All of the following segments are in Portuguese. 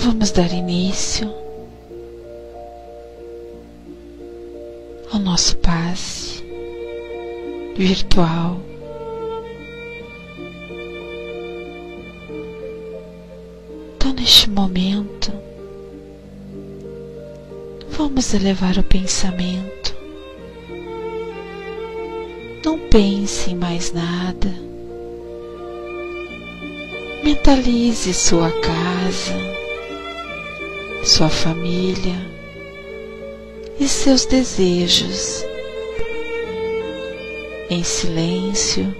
Vamos dar início ao nosso passe virtual. Então, neste momento, vamos elevar o pensamento. Não pense em mais nada. Mentalize sua casa, sua família e seus desejos. Em silêncio,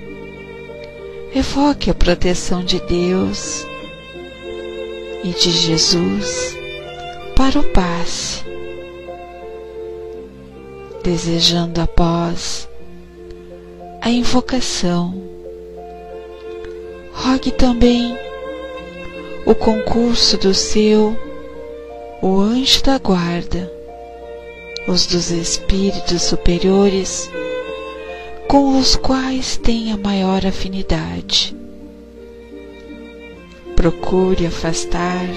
evoque a proteção de Deus e de Jesus para o passe, desejando após a invocação. Rogue também o concurso do seu, o anjo da guarda, os dos espíritos superiores com os quais tem a maior afinidade procure afastar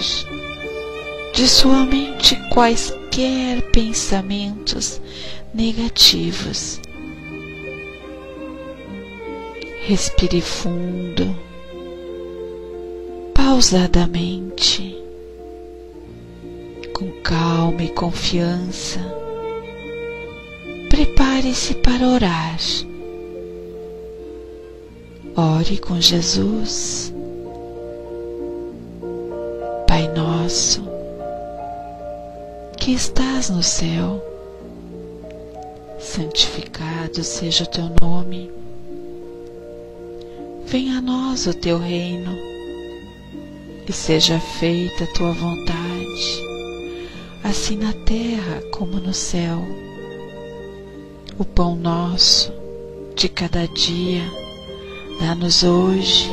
de sua mente quaisquer pensamentos negativos. Respire fundo, pausadamente, calma e confiança. Prepare-se para orar. Ore com Jesus Pai nosso, que estás no céu, santificado seja o teu nome. Venha a nós o teu reino e seja feita a tua vontade, assim na terra como no céu. O pão nosso de cada dia, dá-nos hoje.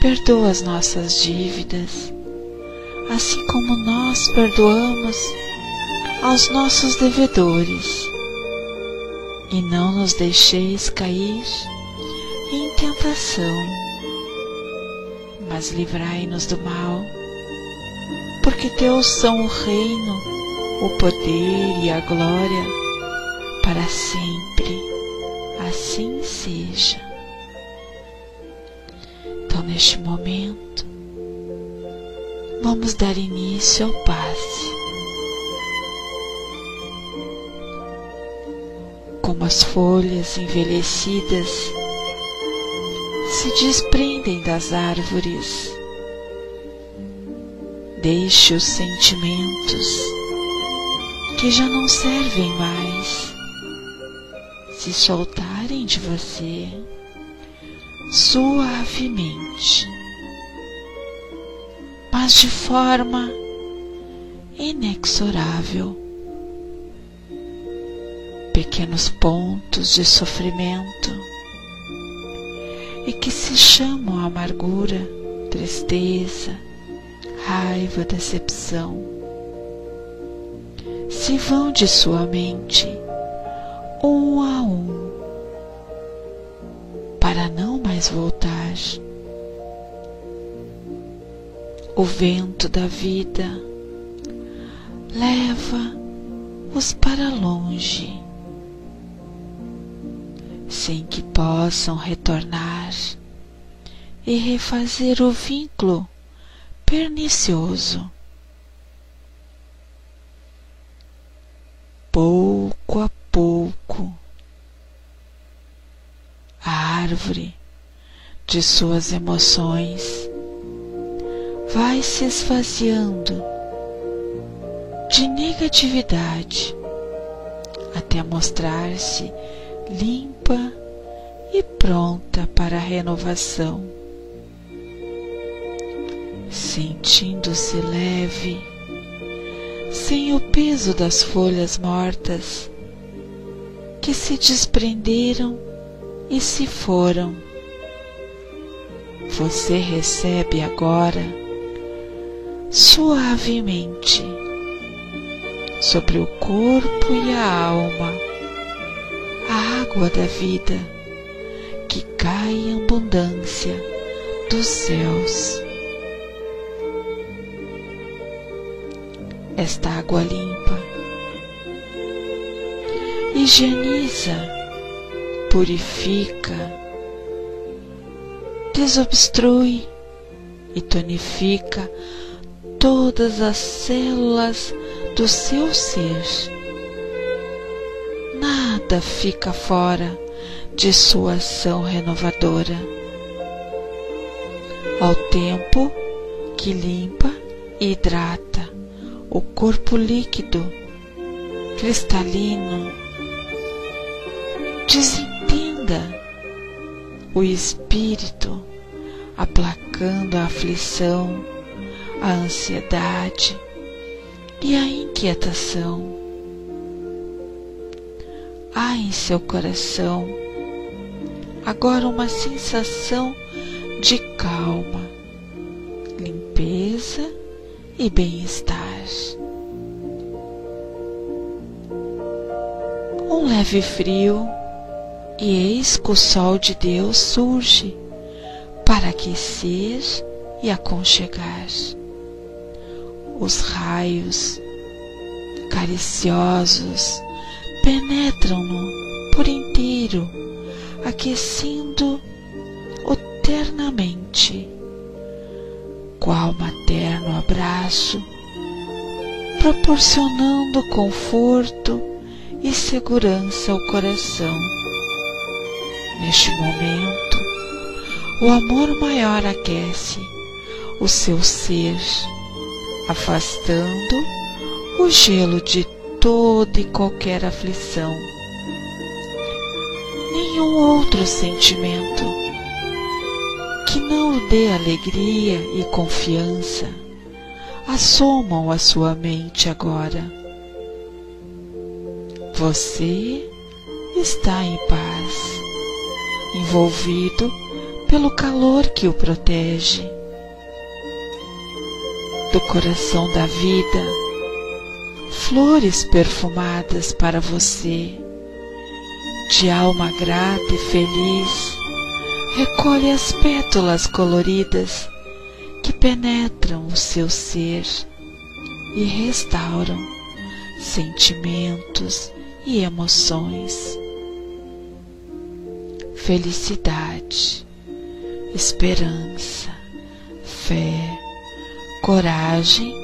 Perdoa as nossas dívidas assim como nós perdoamos aos nossos devedores. E não nos deixeis cair em tentação, mas livrai-nos do mal, porque Teus são o reino, o poder e a glória para sempre. Assim seja. Então, neste momento, vamos dar início ao passe. Como as folhas envelhecidas se desprendem das árvores, deixe os sentimentos que já não servem mais se soltarem de você suavemente mas de forma inexorável. Pequenos pontos de sofrimento e que se chamam amargura, tristeza, raiva, decepção, se vão de sua mente um a um para não mais voltar. O vento da vida leva-os para longe, sem que possam retornar e refazer o vínculo pernicioso. Pouco a pouco, a árvore de suas emoções vai se esvaziando de negatividade até mostrar-se limpa e pronta para a renovação. Sentindo-se leve, sem o peso das folhas mortas que se desprenderam e se foram. Você recebe agora suavemente sobre o corpo e a alma a água da vida que cai em abundância dos céus. Esta água limpa. Higieniza, purifica, desobstrui e tonifica todas as células do seu ser. Nada fica fora de sua ação renovadora. Ao tempo que limpa e hidrata o corpo líquido, cristalino, desentenda o espírito, aplacando a aflição, a ansiedade e a inquietação. Há em seu coração agora uma sensação de calma, limpeza e bem-estar. Um leve frio, e eis que o sol de Deus surge para aquecer e aconchegar. Os raios cariciosos penetram-no por inteiro, aquecendo-o ternamente, qual materno abraço, proporcionando conforto e segurança ao coração. Neste momento, o amor maior aquece o seu ser, afastando o gelo de toda e qualquer aflição. Nenhum outro sentimento que não o dê alegria e confiança assomam a sua mente agora. Você está em paz, envolvido pelo calor que o protege. Do coração da vida, flores perfumadas para você, de alma grata e feliz, recolhe as pétalas coloridas que penetram o seu ser e restauram sentimentos e emoções. Felicidade, esperança, fé, coragem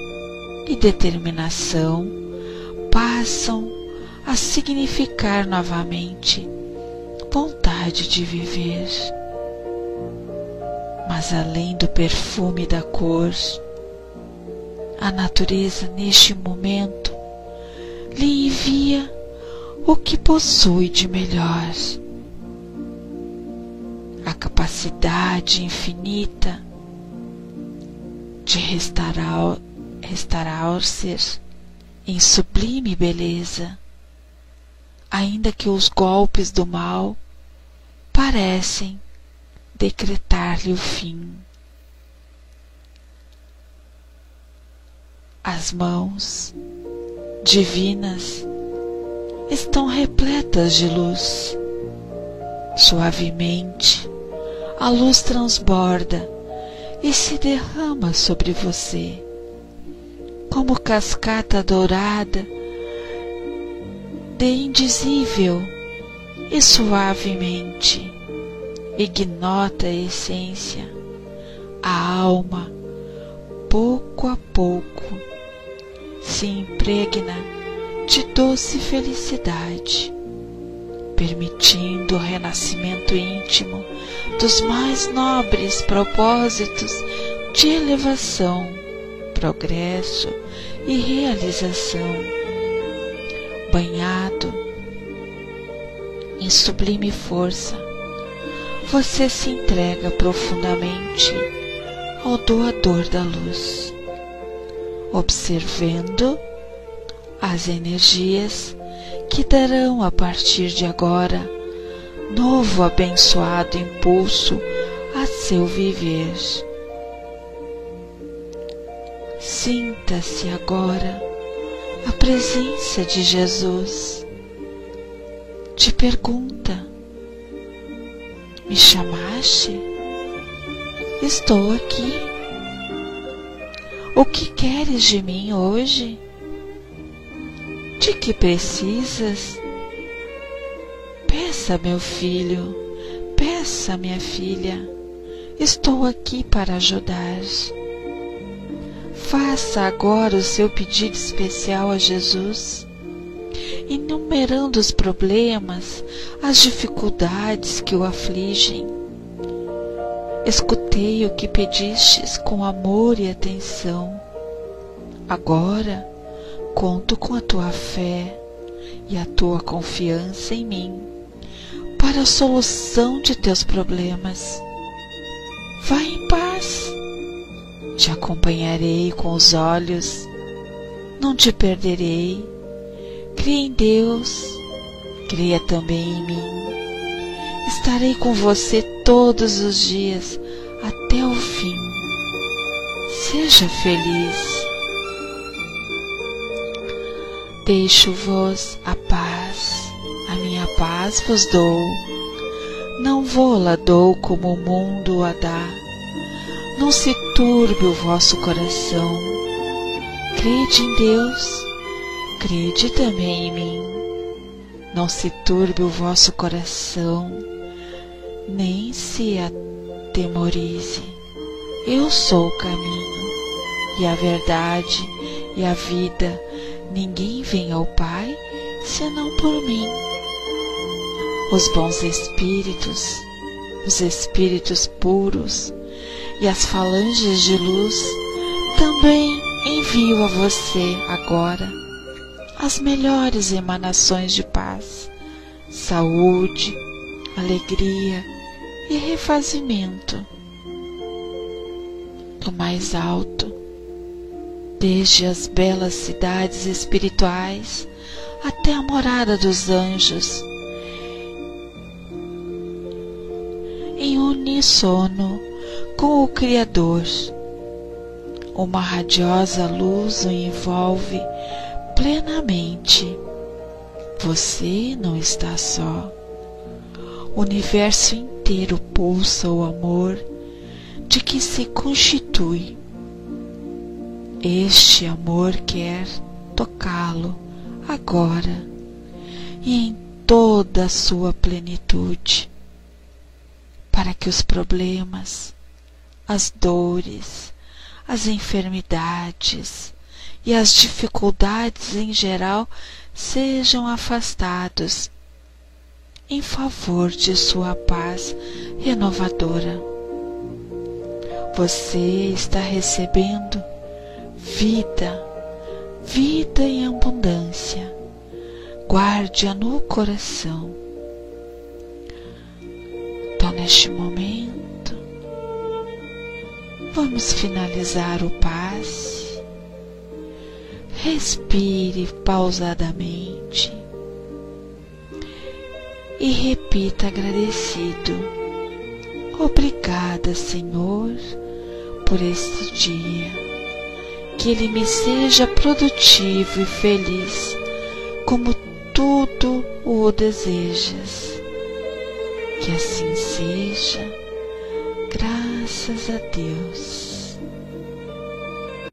e determinação passam a significar novamente vontade de viver. Mas além do perfume da cor, a natureza neste momento lhe envia o que possui de melhor. A capacidade infinita de restaurar, restaurar-se em sublime beleza, ainda que os golpes do mal parecem decretar-lhe o fim. As mãos divinas estão repletas de luz. Suavemente, a luz transborda e se derrama sobre você, como cascata dourada, de indizível e suavemente ignota a essência, a alma, pouco a pouco, se impregna de doce felicidade, permitindo o renascimento íntimo dos mais nobres propósitos de elevação, progresso e realização, banhado em sublime força você se entrega profundamente ao doador da luz, observando as energias que darão a partir de agora novo abençoado impulso a seu viver. Sinta-se agora a presença de Jesus. Te pergunta: me chamaste? Estou aqui. O que queres de mim hoje? De que precisas? Peça, meu filho, peça, minha filha. Estou aqui para ajudar. Faça agora o seu pedido especial a Jesus, enumerando os problemas, as dificuldades que o afligem. Escutei o que pedistes com amor e atenção. Agora conto com a tua fé e a tua confiança em mim para a solução de teus problemas. Vai em paz. Te acompanharei com os olhos, não te perderei. Creia em Deus, creia também em mim. Estarei com você todos os dias até o fim. Seja feliz. Deixo-vos a paz, a minha paz vos dou não vou-la dou como o mundo a dá. Não se turbe o vosso coração. Crede em Deus, crede também em mim. Não se turbe o vosso coração, nem se atemorize. Eu sou o caminho e a verdade e a vida. Ninguém vem ao Pai senão por mim os bons espíritos, os espíritos puros e as falanges de luz, também envio a você agora as melhores emanações de paz, saúde, alegria e refazimento do mais alto, desde as belas cidades espirituais até a morada dos anjos em uníssono com o Criador. Uma radiosa luz o envolve plenamente. Você não está só. O universo inteiro pulsa o amor de que se constitui. Este amor quer tocá-lo agora e em toda a sua plenitude para que os problemas, as dores, as enfermidades e as dificuldades em geral sejam afastados em favor de sua paz renovadora. Você está recebendo vida, vida em abundância. Guarde-a no coração então, neste momento, vamos finalizar o passe. Respire pausadamente e repita agradecido. Obrigada, Senhor, por este dia. Que ele me seja produtivo e feliz, como tudo o desejas. Que assim seja, graças a Deus.